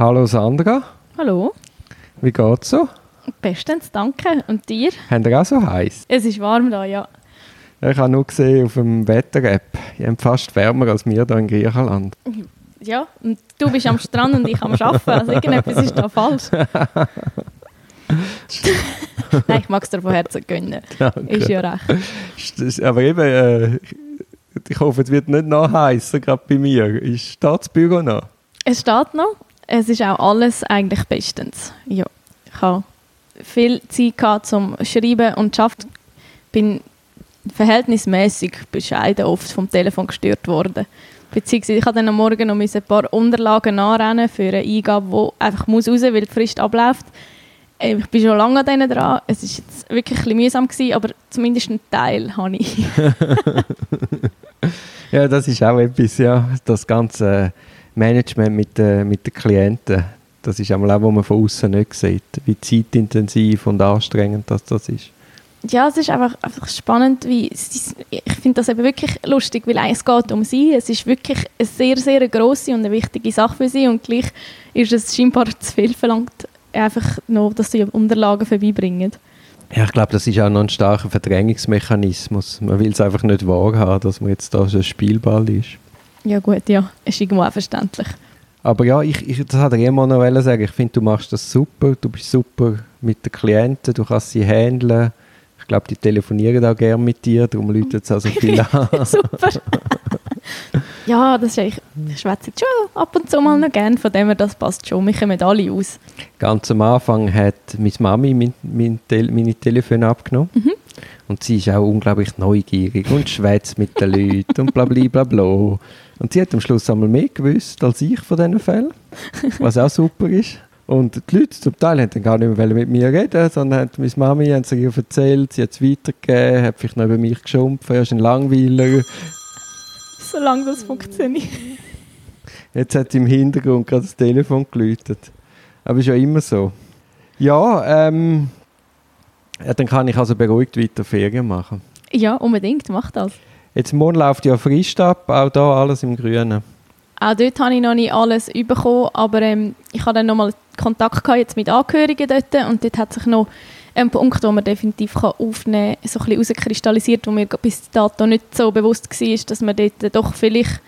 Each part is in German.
Hallo Sandra, Hallo. wie geht's so? Bestens, danke. Und dir? Habt ihr auch so heiß? Es ist warm da, ja. Ich habe nur gesehen auf dem Wetter-App, ihr habt fast wärmer als wir hier in Griechenland. Ja, und du bist am Strand und ich am Arbeiten. Also irgendetwas ist da falsch. Nein, ich mag es dir von Herzen gönnen. Danke. Ist ja recht. Aber eben, äh, ich hoffe, es wird nicht noch heißer, gerade bei mir. Ist da das Büro noch? Es steht noch. Es ist auch alles eigentlich bestens. Ja, ich habe viel Zeit zum Schreiben und Schaffen. Bin verhältnismäßig bescheiden oft vom Telefon gestört worden. Beziehungsweise ich dann am Morgen noch ein paar Unterlagen nachrennen für eine Eingabe, die einfach muss raus, weil die Frist abläuft. Äh, Ich bin schon lange an denen dran. Es war jetzt wirklich ein bisschen mühsam, gewesen, aber zumindest einen Teil habe ich. Ja, das ist auch etwas, ja. Das ganze Management mit, den mit den Klienten. Das ist einmal auch, was man von außen nicht sieht. Wie zeitintensiv und anstrengend das, das ist. Ja, es ist einfach, einfach spannend, wie ist- ich finde das eben wirklich lustig, weil es geht um sie. Es ist wirklich eine sehr, sehr grosse und eine wichtige Sache für sie und gleich ist es scheinbar zu viel verlangt, einfach noch, dass sie Unterlagen vorbeibringen. Ja, ich glaube, das ist auch noch ein starker Verdrängungsmechanismus. Man will es einfach nicht wahrhaben, dass man jetzt da so ein Spielball ist. Ja gut, ja, ist irgendwo auch verständlich. Aber ja, ich, ich, das hat er immer noch sagen. Ich finde, du machst das super. Du bist super mit den Klienten. Du kannst sie handeln. Ich glaube, die telefonieren auch gerne mit dir. Darum läutet es auch so viel an. Super. ja, das ist eigentlich, ich schwätze schon ab und zu mal noch gerne, von dem her, das passt schon. Wir kommen alle aus. Ganz am Anfang hat meine Mami mein, mein Tel meine Telefone abgenommen. Und sie ist auch unglaublich neugierig und schwätzt mit den Leuten und bla bla bla bla. Und sie hat am Schluss einmal mehr gewusst als ich von diesen Fällen, was auch super ist. Und die Leute zum Teil haben dann gar nicht mehr mit mir reden, sondern haben meine Mami haben sie ihr erzählt, sie hat es weitergegeben, hat vielleicht noch über mich geschumpft, er ist ein Langweiler. Solange das funktioniert. Jetzt hat im Hintergrund gerade das Telefon geläutet. Aber ist ja immer so. Ja, ähm, ja, dann kann ich also beruhigt weiter Ferien machen. Ja, unbedingt, mach das. Jetzt morgen läuft ja Frist ab, auch da alles im Grünen. Auch dort habe ich noch nicht alles bekommen, aber ähm, ich hatte dann nochmal Kontakt gehabt jetzt mit Angehörigen dort und dort hat sich noch ein Punkt, den man definitiv kann aufnehmen kann, so ein bisschen herauskristallisiert, wo mir bis dato nicht so bewusst war, dass wir dort doch vielleicht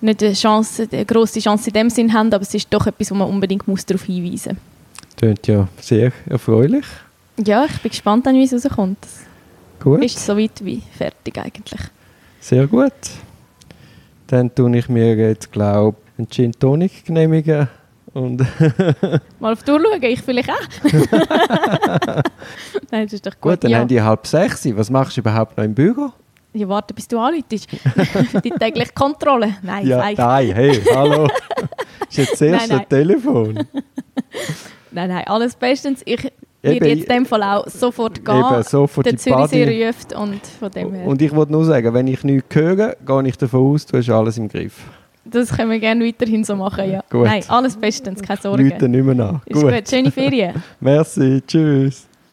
nicht eine, Chance, eine grosse Chance in dem Sinn haben, aber es ist doch etwas, wo man unbedingt muss darauf hinweisen Tönt ja sehr erfreulich. muss. Ja, ich bin gespannt, wie es rauskommt. Gut, Ist so weit wie fertig eigentlich. Sehr gut. Dann tue ich mir jetzt, glaube ich, einen Gin Tonic genehmigen. Und Mal auf die Uhr schauen, ich vielleicht auch. Nein, das ist doch gut. gut, dann ja. haben die halb sechs. Was machst du überhaupt noch im Büro? Ja, warte, bis du anläutest. Die tägliche Kontrolle. Nein, ja, feig. nein, hey, hallo. ist jetzt das Nein, erste nein. Telefon. nein, nein, alles bestens. Ich Werde jetzt in dem Fall auch sofort gehen. Eben, sofort der Zürichsee ruft und von dem her. Und ich wollte nur sagen, wenn ich nichts höre, gehe ich davon aus, du hast alles im Griff. das können wir gerne weiterhin so machen, ja. Gut. Nein, alles bestens, keine Sorge. Leute nicht mehr nach. Ist gut. Schöne Ferien. Merci, tschüss.